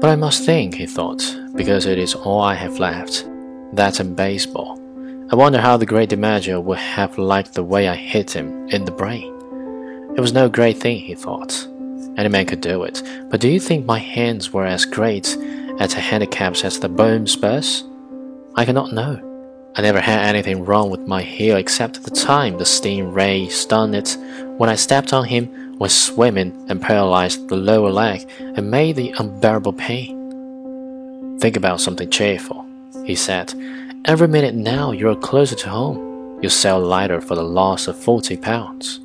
But I must think, he thought, because it is all I have left. That and baseball. I wonder how the great DiMaggio would have liked the way I hit him in the brain. It was no great thing, he thought. Any man could do it. But do you think my hands were as great at handicaps as the bone spurs? I cannot know. I never had anything wrong with my heel except the time the sting ray stunned it when I stepped on him, was swimming and paralyzed the lower leg and made the unbearable pain. Think about something cheerful, he said. Every minute now you're closer to home. You sail lighter for the loss of forty pounds.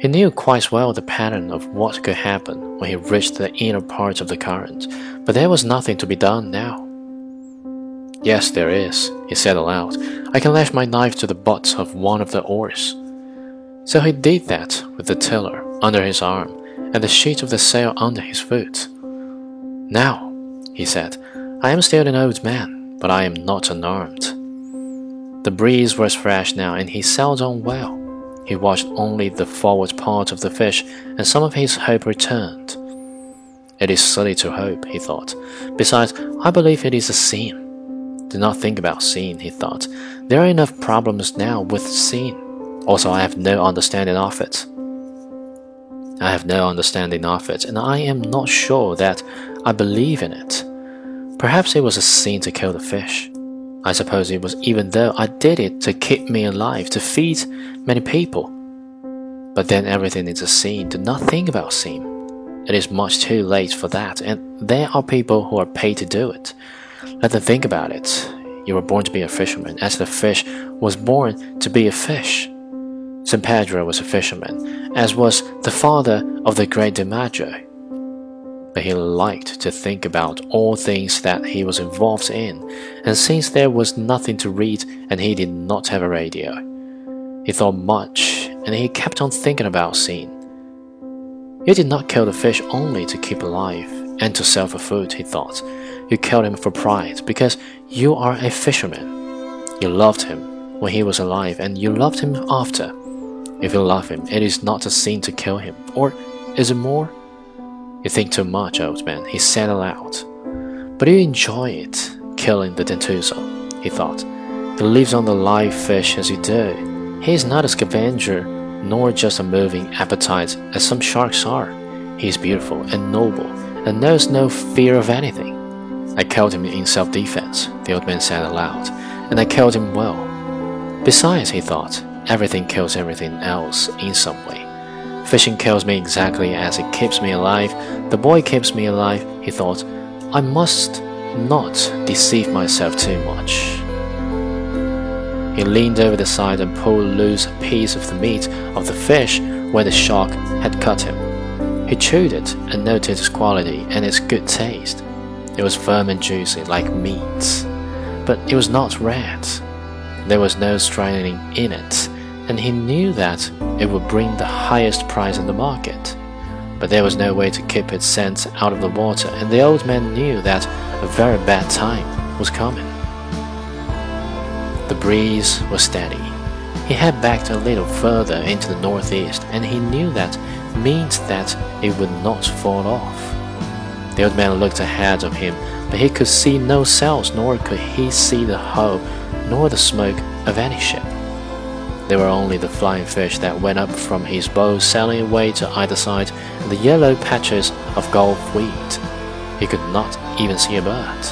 He knew quite well the pattern of what could happen when he reached the inner part of the current, but there was nothing to be done now. Yes, there is, he said aloud. I can lash my knife to the butt of one of the oars. So he did that with the tiller under his arm and the sheet of the sail under his foot. Now, he said, I am still an old man, but I am not unarmed. The breeze was fresh now, and he sailed on well. He watched only the forward part of the fish, and some of his hope returned. It is silly to hope, he thought. Besides, I believe it is a sin. Do not think about seeing, he thought. There are enough problems now with seeing. Also, I have no understanding of it. I have no understanding of it, and I am not sure that I believe in it. Perhaps it was a sin to kill the fish. I suppose it was even though I did it to keep me alive, to feed many people. But then everything is a sin. Do not think about sin. It is much too late for that, and there are people who are paid to do it. Let them think about it. You were born to be a fisherman, as the fish was born to be a fish. San Pedro was a fisherman, as was the father of the great DiMaggio. But he liked to think about all things that he was involved in, and since there was nothing to read and he did not have a radio, he thought much and he kept on thinking about seeing. You did not kill the fish only to keep alive and to sell for food, he thought. You killed him for pride because you are a fisherman. You loved him when he was alive and you loved him after. If you love him, it is not a sin to kill him. Or is it more? You think too much, old man, he said aloud. But you enjoy it, killing the dentuso, he thought. He lives on the live fish as you do. He is not a scavenger, nor just a moving appetite as some sharks are. He is beautiful and noble, and knows no fear of anything. I killed him in self defense, the old man said aloud, and I killed him well. Besides, he thought, everything kills everything else in some way. Fishing kills me exactly as it keeps me alive. The boy keeps me alive, he thought. I must not deceive myself too much. He leaned over the side and pulled loose a piece of the meat of the fish where the shark had cut him. He chewed it and noted its quality and its good taste. It was firm and juicy, like meat, but it was not red. There was no straining in it, and he knew that it would bring the highest price in the market. But there was no way to keep its scent out of the water, and the old man knew that a very bad time was coming. The breeze was steady. He had backed a little further into the northeast, and he knew that meant that it would not fall off. The old man looked ahead of him, but he could see no sails, nor could he see the hull, nor the smoke of any ship. There were only the flying fish that went up from his bow sailing away to either side, and the yellow patches of gulf weed. He could not even see a bird.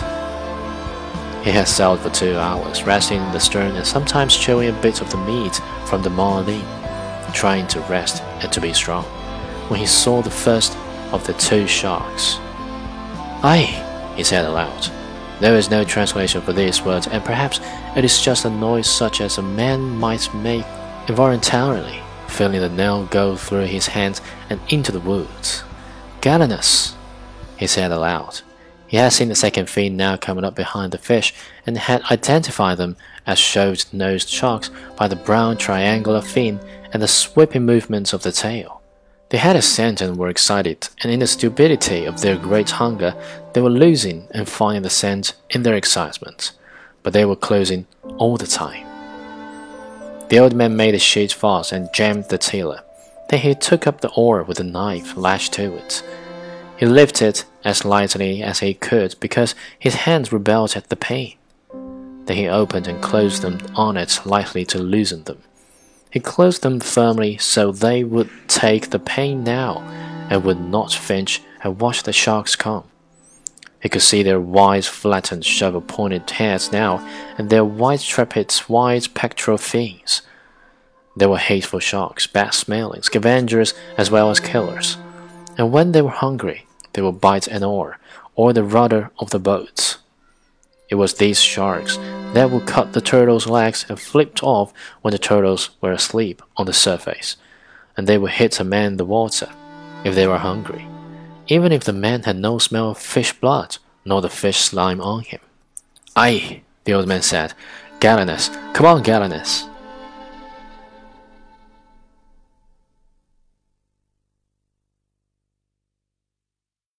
He had sailed for two hours, resting in the stern and sometimes chewing a bit of the meat from the marlin, trying to rest and to be strong, when he saw the first of the two sharks. Aye, he said aloud. There is no translation for these words, and perhaps it is just a noise such as a man might make involuntarily, feeling the nail go through his hands and into the woods. Galanos, he said aloud. He had seen the second fin now coming up behind the fish, and had identified them as short-nosed sharks by the brown triangular fin and the sweeping movements of the tail. They had a scent and were excited, and in the stupidity of their great hunger, they were losing and finding the scent in their excitement, but they were closing all the time. The old man made the sheet fast and jammed the tiller. Then he took up the oar with a knife lashed to it. He lifted as lightly as he could because his hands rebelled at the pain. Then he opened and closed them on it lightly to loosen them. He closed them firmly so they would take the pain now and would not flinch and watch the sharks come. He could see their wide, flattened, shovel-pointed heads now, and their white trapeze, wide pectoral fins. They were hateful sharks, bad-smelling, scavengers as well as killers. And when they were hungry, they would bite an oar or the rudder of the boats. It was these sharks that would cut the turtles' legs and flipped off when the turtles were asleep on the surface, and they would hit a man in the water if they were hungry even if the man had no smell of fish blood, nor the fish slime on him. Aye, the old man said. Galanos, come on, Galanos.